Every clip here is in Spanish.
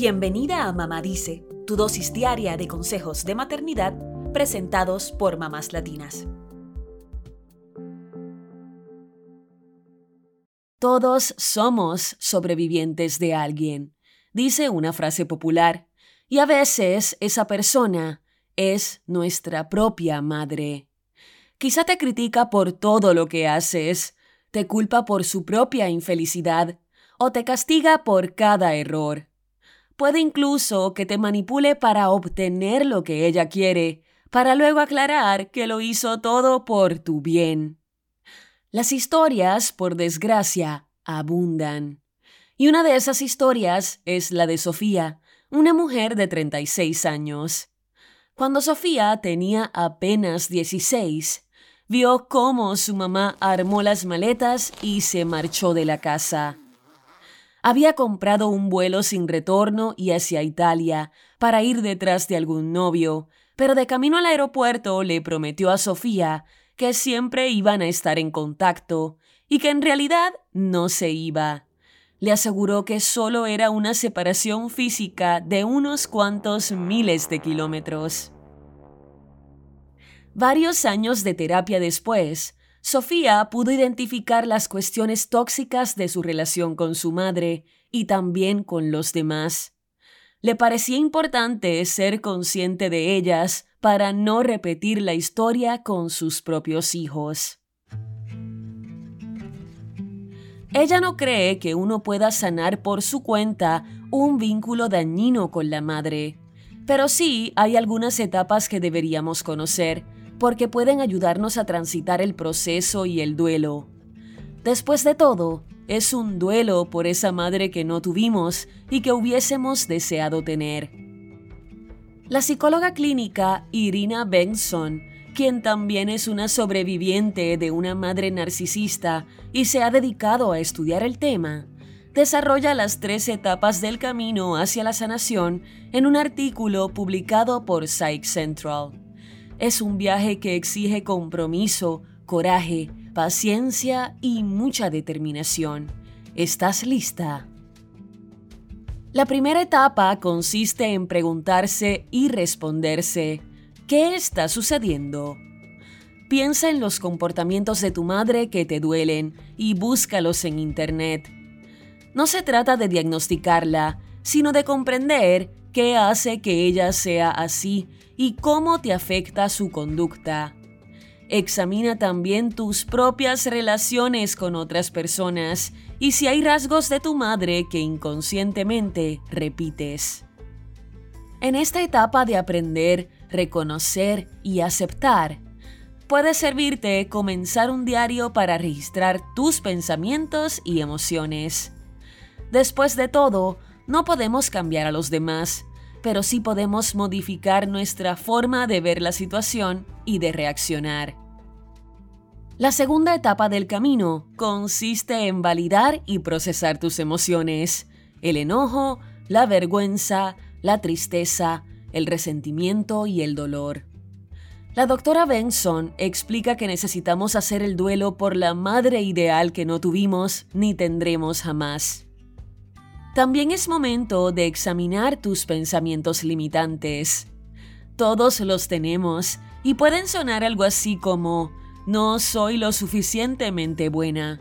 Bienvenida a Mamá Dice, tu dosis diaria de consejos de maternidad presentados por mamás latinas. Todos somos sobrevivientes de alguien, dice una frase popular, y a veces esa persona es nuestra propia madre. Quizá te critica por todo lo que haces, te culpa por su propia infelicidad o te castiga por cada error. Puede incluso que te manipule para obtener lo que ella quiere, para luego aclarar que lo hizo todo por tu bien. Las historias, por desgracia, abundan. Y una de esas historias es la de Sofía, una mujer de 36 años. Cuando Sofía tenía apenas 16, vio cómo su mamá armó las maletas y se marchó de la casa. Había comprado un vuelo sin retorno y hacia Italia para ir detrás de algún novio, pero de camino al aeropuerto le prometió a Sofía que siempre iban a estar en contacto y que en realidad no se iba. Le aseguró que solo era una separación física de unos cuantos miles de kilómetros. Varios años de terapia después, Sofía pudo identificar las cuestiones tóxicas de su relación con su madre y también con los demás. Le parecía importante ser consciente de ellas para no repetir la historia con sus propios hijos. Ella no cree que uno pueda sanar por su cuenta un vínculo dañino con la madre, pero sí hay algunas etapas que deberíamos conocer porque pueden ayudarnos a transitar el proceso y el duelo. Después de todo, es un duelo por esa madre que no tuvimos y que hubiésemos deseado tener. La psicóloga clínica Irina Benson, quien también es una sobreviviente de una madre narcisista y se ha dedicado a estudiar el tema, desarrolla las tres etapas del camino hacia la sanación en un artículo publicado por Psych Central. Es un viaje que exige compromiso, coraje, paciencia y mucha determinación. ¿Estás lista? La primera etapa consiste en preguntarse y responderse, ¿qué está sucediendo? Piensa en los comportamientos de tu madre que te duelen y búscalos en Internet. No se trata de diagnosticarla, sino de comprender qué hace que ella sea así y cómo te afecta su conducta. Examina también tus propias relaciones con otras personas y si hay rasgos de tu madre que inconscientemente repites. En esta etapa de aprender, reconocer y aceptar, puede servirte comenzar un diario para registrar tus pensamientos y emociones. Después de todo, no podemos cambiar a los demás, pero sí podemos modificar nuestra forma de ver la situación y de reaccionar. La segunda etapa del camino consiste en validar y procesar tus emociones, el enojo, la vergüenza, la tristeza, el resentimiento y el dolor. La doctora Benson explica que necesitamos hacer el duelo por la madre ideal que no tuvimos ni tendremos jamás. También es momento de examinar tus pensamientos limitantes. Todos los tenemos y pueden sonar algo así como, no soy lo suficientemente buena,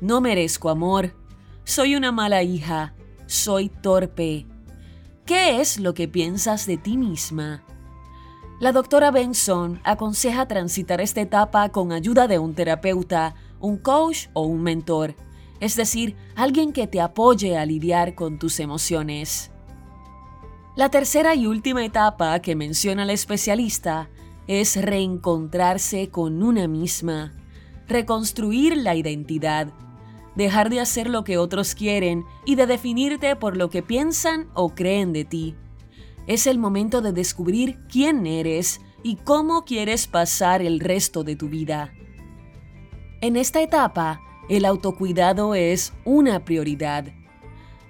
no merezco amor, soy una mala hija, soy torpe. ¿Qué es lo que piensas de ti misma? La doctora Benson aconseja transitar esta etapa con ayuda de un terapeuta, un coach o un mentor es decir, alguien que te apoye a lidiar con tus emociones. La tercera y última etapa que menciona el especialista es reencontrarse con una misma, reconstruir la identidad, dejar de hacer lo que otros quieren y de definirte por lo que piensan o creen de ti. Es el momento de descubrir quién eres y cómo quieres pasar el resto de tu vida. En esta etapa, el autocuidado es una prioridad.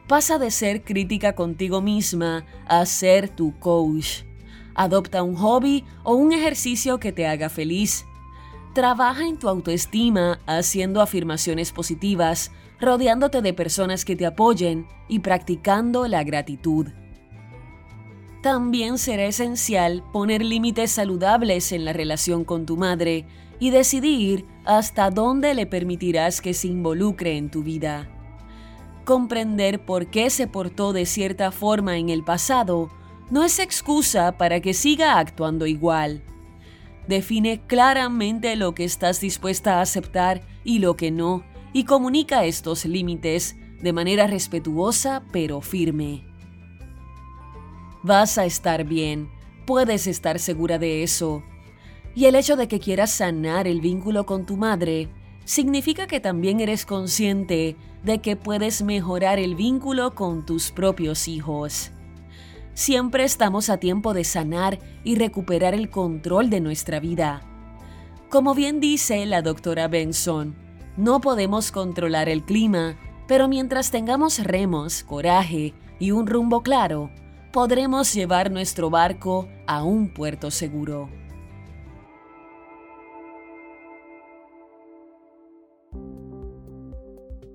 Pasa de ser crítica contigo misma a ser tu coach. Adopta un hobby o un ejercicio que te haga feliz. Trabaja en tu autoestima haciendo afirmaciones positivas, rodeándote de personas que te apoyen y practicando la gratitud. También será esencial poner límites saludables en la relación con tu madre y decidir hasta dónde le permitirás que se involucre en tu vida. Comprender por qué se portó de cierta forma en el pasado no es excusa para que siga actuando igual. Define claramente lo que estás dispuesta a aceptar y lo que no, y comunica estos límites de manera respetuosa pero firme. Vas a estar bien, puedes estar segura de eso. Y el hecho de que quieras sanar el vínculo con tu madre significa que también eres consciente de que puedes mejorar el vínculo con tus propios hijos. Siempre estamos a tiempo de sanar y recuperar el control de nuestra vida. Como bien dice la doctora Benson, no podemos controlar el clima, pero mientras tengamos remos, coraje y un rumbo claro, podremos llevar nuestro barco a un puerto seguro.